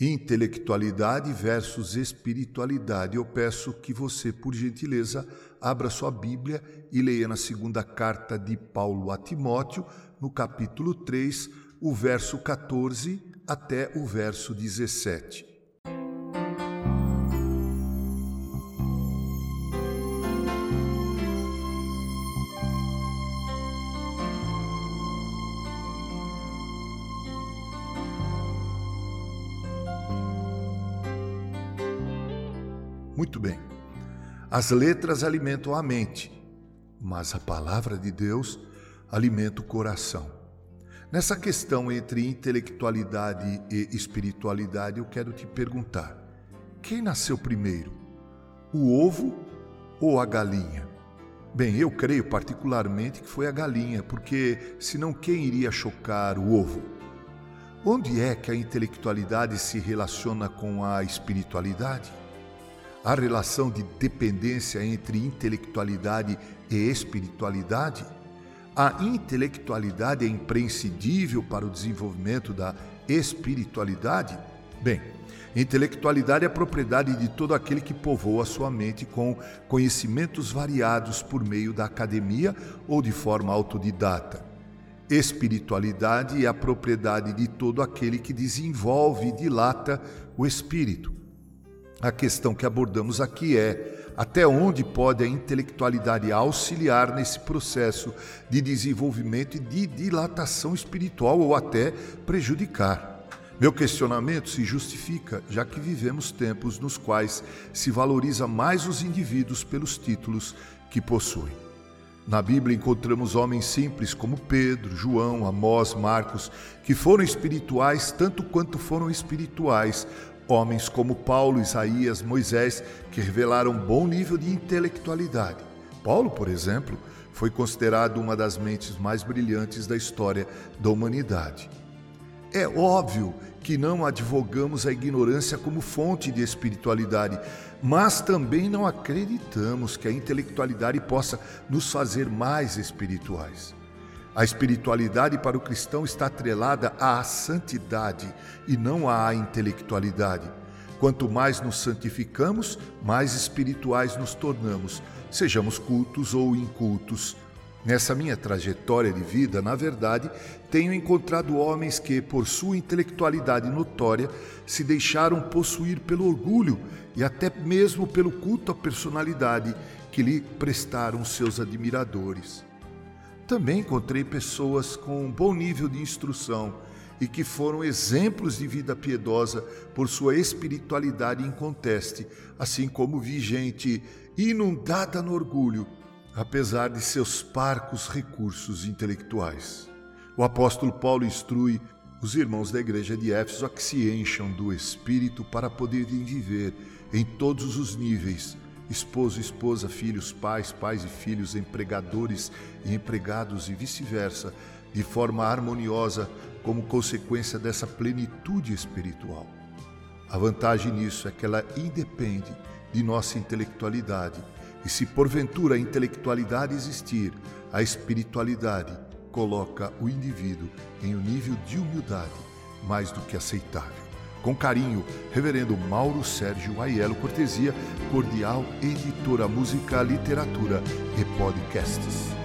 Intelectualidade versus espiritualidade. Eu peço que você, por gentileza, abra sua Bíblia e leia na segunda carta de Paulo a Timóteo, no capítulo 3, o verso 14 até o verso 17. Muito bem. As letras alimentam a mente, mas a palavra de Deus alimenta o coração. Nessa questão entre intelectualidade e espiritualidade, eu quero te perguntar: quem nasceu primeiro, o ovo ou a galinha? Bem, eu creio particularmente que foi a galinha, porque senão quem iria chocar o ovo? Onde é que a intelectualidade se relaciona com a espiritualidade? A relação de dependência entre intelectualidade e espiritualidade? A intelectualidade é imprescindível para o desenvolvimento da espiritualidade? Bem, intelectualidade é a propriedade de todo aquele que povoa sua mente com conhecimentos variados por meio da academia ou de forma autodidata. Espiritualidade é a propriedade de todo aquele que desenvolve e dilata o espírito. A questão que abordamos aqui é até onde pode a intelectualidade auxiliar nesse processo de desenvolvimento e de dilatação espiritual ou até prejudicar. Meu questionamento se justifica, já que vivemos tempos nos quais se valoriza mais os indivíduos pelos títulos que possuem. Na Bíblia encontramos homens simples como Pedro, João, Amós, Marcos, que foram espirituais tanto quanto foram espirituais Homens como Paulo, Isaías, Moisés, que revelaram bom nível de intelectualidade. Paulo, por exemplo, foi considerado uma das mentes mais brilhantes da história da humanidade. É óbvio que não advogamos a ignorância como fonte de espiritualidade, mas também não acreditamos que a intelectualidade possa nos fazer mais espirituais. A espiritualidade para o cristão está atrelada à santidade e não à intelectualidade. Quanto mais nos santificamos, mais espirituais nos tornamos, sejamos cultos ou incultos. Nessa minha trajetória de vida, na verdade, tenho encontrado homens que, por sua intelectualidade notória, se deixaram possuir pelo orgulho e até mesmo pelo culto à personalidade que lhe prestaram seus admiradores. Também encontrei pessoas com um bom nível de instrução e que foram exemplos de vida piedosa por sua espiritualidade inconteste, assim como vi gente inundada no orgulho, apesar de seus parcos recursos intelectuais. O apóstolo Paulo instrui os irmãos da igreja de Éfeso a que se encham do Espírito para poderem viver em todos os níveis esposo, esposa, filhos, pais, pais e filhos, empregadores e empregados e vice-versa, de forma harmoniosa como consequência dessa plenitude espiritual. A vantagem nisso é que ela independe de nossa intelectualidade, e se porventura a intelectualidade existir, a espiritualidade coloca o indivíduo em um nível de humildade mais do que aceitável. Com carinho, Reverendo Mauro Sérgio Aiello Cortesia, Cordial Editora Música, Literatura e Podcasts.